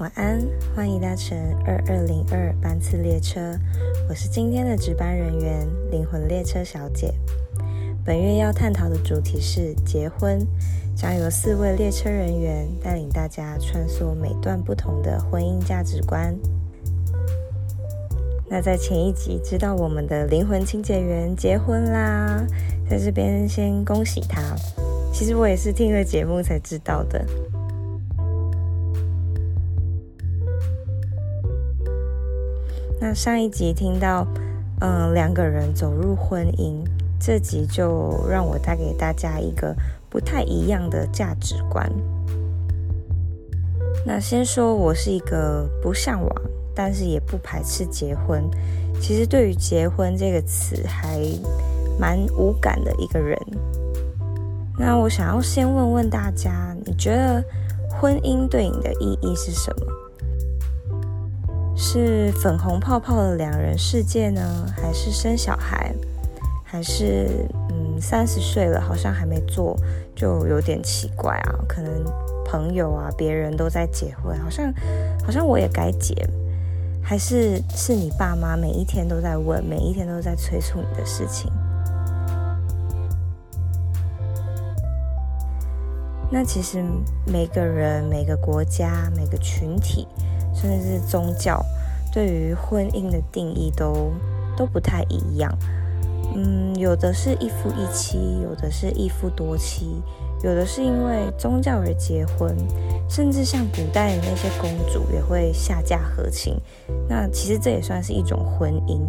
晚安，欢迎搭乘二二零二班次列车，我是今天的值班人员灵魂列车小姐。本月要探讨的主题是结婚，将由四位列车人员带领大家穿梭每段不同的婚姻价值观。那在前一集知道我们的灵魂清洁员结婚啦，在这边先恭喜他。其实我也是听了节目才知道的。那上一集听到，嗯，两个人走入婚姻，这集就让我带给大家一个不太一样的价值观。那先说，我是一个不向往，但是也不排斥结婚。其实对于结婚这个词，还蛮无感的一个人。那我想要先问问大家，你觉得婚姻对你的意义是什么？是粉红泡泡的两人世界呢，还是生小孩，还是嗯三十岁了好像还没做，就有点奇怪啊？可能朋友啊别人都在结婚，好像好像我也该结，还是是你爸妈每一天都在问，每一天都在催促你的事情？那其实每个人、每个国家、每个群体。甚至是宗教对于婚姻的定义都都不太一样。嗯，有的是一夫一妻，有的是一夫多妻，有的是因为宗教而结婚，甚至像古代的那些公主也会下嫁和亲。那其实这也算是一种婚姻。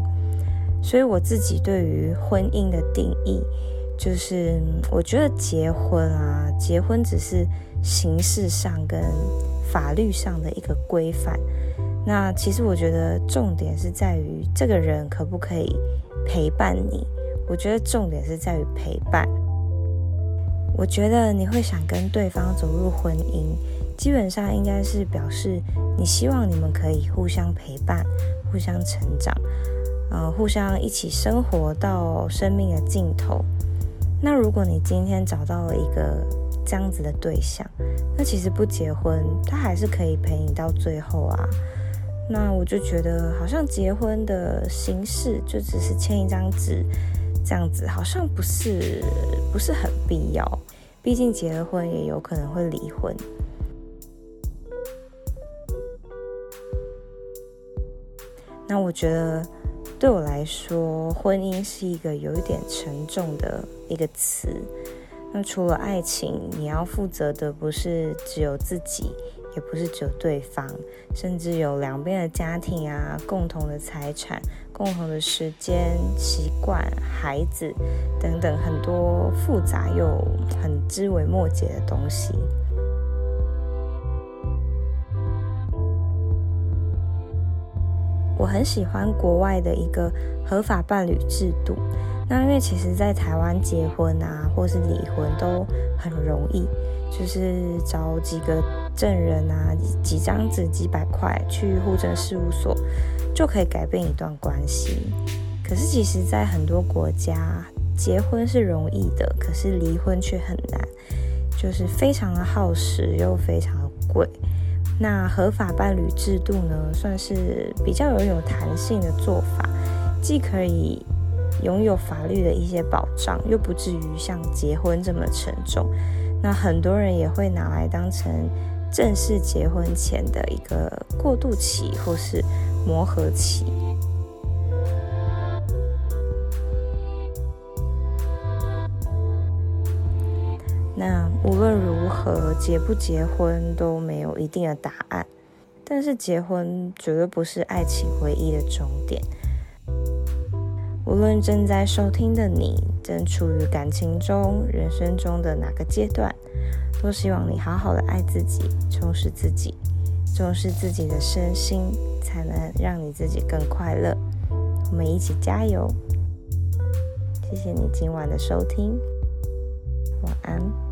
所以我自己对于婚姻的定义，就是我觉得结婚啊，结婚只是形式上跟。法律上的一个规范，那其实我觉得重点是在于这个人可不可以陪伴你。我觉得重点是在于陪伴。我觉得你会想跟对方走入婚姻，基本上应该是表示你希望你们可以互相陪伴、互相成长，呃，互相一起生活到生命的尽头。那如果你今天找到了一个这样子的对象，那其实不结婚，他还是可以陪你到最后啊。那我就觉得，好像结婚的形式就只是签一张纸，这样子好像不是不是很必要。毕竟结了婚也有可能会离婚。那我觉得，对我来说，婚姻是一个有一点沉重的一个词。那除了爱情，你要负责的不是只有自己，也不是只有对方，甚至有两边的家庭啊，共同的财产、共同的时间、习惯、孩子等等，很多复杂又很枝微末节的东西。我很喜欢国外的一个合法伴侣制度。那因为其实，在台湾结婚啊，或是离婚都很容易，就是找几个证人啊，几张纸、几百块，去户政事务所就可以改变一段关系。可是，其实，在很多国家，结婚是容易的，可是离婚却很难，就是非常的耗时又非常的贵。那合法伴侣制度呢，算是比较有有弹性的做法，既可以。拥有法律的一些保障，又不至于像结婚这么沉重。那很多人也会拿来当成正式结婚前的一个过渡期或是磨合期。那无论如何，结不结婚都没有一定的答案。但是结婚绝对不是爱情唯一的终点。无论正在收听的你正处于感情中、人生中的哪个阶段，都希望你好好的爱自己，充实自己，重视自己的身心，才能让你自己更快乐。我们一起加油！谢谢你今晚的收听，晚安。